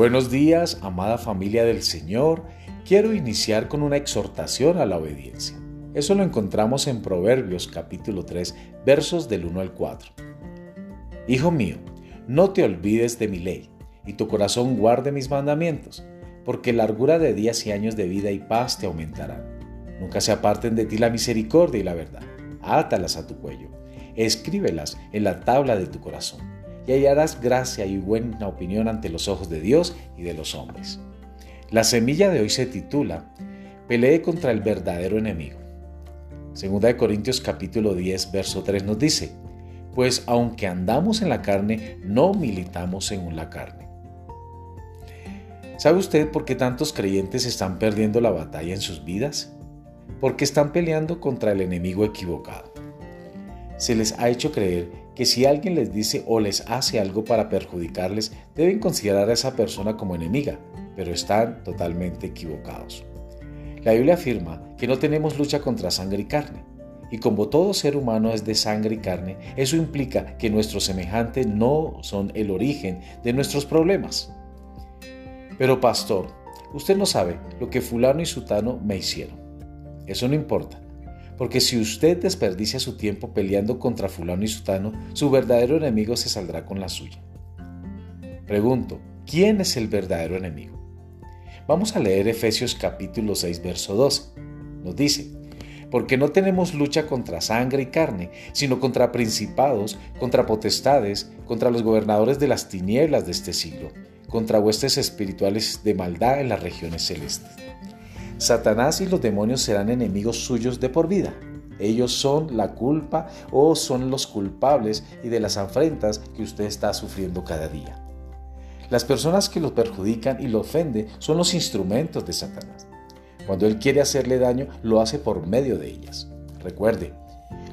Buenos días, amada familia del Señor. Quiero iniciar con una exhortación a la obediencia. Eso lo encontramos en Proverbios capítulo 3, versos del 1 al 4. Hijo mío, no te olvides de mi ley, y tu corazón guarde mis mandamientos, porque largura de días y años de vida y paz te aumentarán. Nunca se aparten de ti la misericordia y la verdad. Átalas a tu cuello, escríbelas en la tabla de tu corazón y hallarás gracia y buena opinión ante los ojos de Dios y de los hombres. La semilla de hoy se titula Pelee contra el verdadero enemigo. Segunda de Corintios capítulo 10, verso 3 nos dice, pues aunque andamos en la carne, no militamos según la carne. ¿Sabe usted por qué tantos creyentes están perdiendo la batalla en sus vidas? Porque están peleando contra el enemigo equivocado. Se les ha hecho creer que si alguien les dice o les hace algo para perjudicarles, deben considerar a esa persona como enemiga, pero están totalmente equivocados. La Biblia afirma que no tenemos lucha contra sangre y carne, y como todo ser humano es de sangre y carne, eso implica que nuestros semejantes no son el origen de nuestros problemas. Pero pastor, usted no sabe lo que fulano y sutano me hicieron. Eso no importa. Porque si usted desperdicia su tiempo peleando contra fulano y sutano, su verdadero enemigo se saldrá con la suya. Pregunto, ¿quién es el verdadero enemigo? Vamos a leer Efesios capítulo 6, verso 12. Nos dice, porque no tenemos lucha contra sangre y carne, sino contra principados, contra potestades, contra los gobernadores de las tinieblas de este siglo, contra huestes espirituales de maldad en las regiones celestes. Satanás y los demonios serán enemigos suyos de por vida. Ellos son la culpa o son los culpables y de las afrentas que usted está sufriendo cada día. Las personas que lo perjudican y lo ofenden son los instrumentos de Satanás. Cuando él quiere hacerle daño, lo hace por medio de ellas. Recuerde,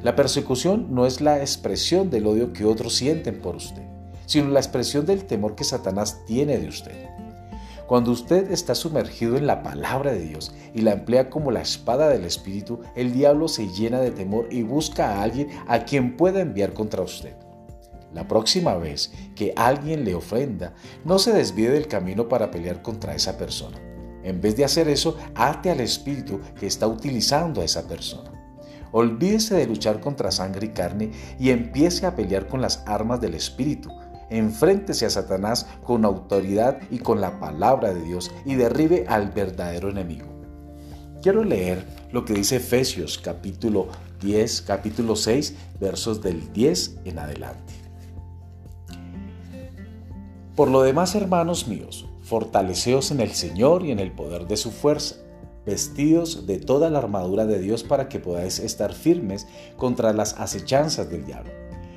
la persecución no es la expresión del odio que otros sienten por usted, sino la expresión del temor que Satanás tiene de usted. Cuando usted está sumergido en la palabra de Dios y la emplea como la espada del Espíritu, el diablo se llena de temor y busca a alguien a quien pueda enviar contra usted. La próxima vez que alguien le ofenda, no se desvíe del camino para pelear contra esa persona. En vez de hacer eso, ate al espíritu que está utilizando a esa persona. Olvídese de luchar contra sangre y carne y empiece a pelear con las armas del espíritu, Enfréntese a Satanás con autoridad y con la palabra de Dios y derribe al verdadero enemigo. Quiero leer lo que dice Efesios capítulo 10, capítulo 6, versos del 10 en adelante. Por lo demás, hermanos míos, fortaleceos en el Señor y en el poder de su fuerza, vestidos de toda la armadura de Dios para que podáis estar firmes contra las acechanzas del diablo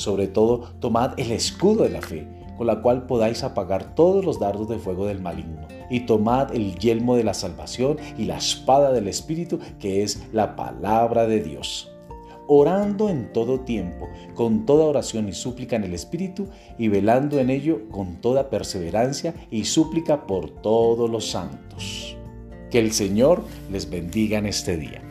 sobre todo, tomad el escudo de la fe, con la cual podáis apagar todos los dardos de fuego del maligno. Y tomad el yelmo de la salvación y la espada del Espíritu, que es la palabra de Dios. Orando en todo tiempo, con toda oración y súplica en el Espíritu, y velando en ello con toda perseverancia y súplica por todos los santos. Que el Señor les bendiga en este día.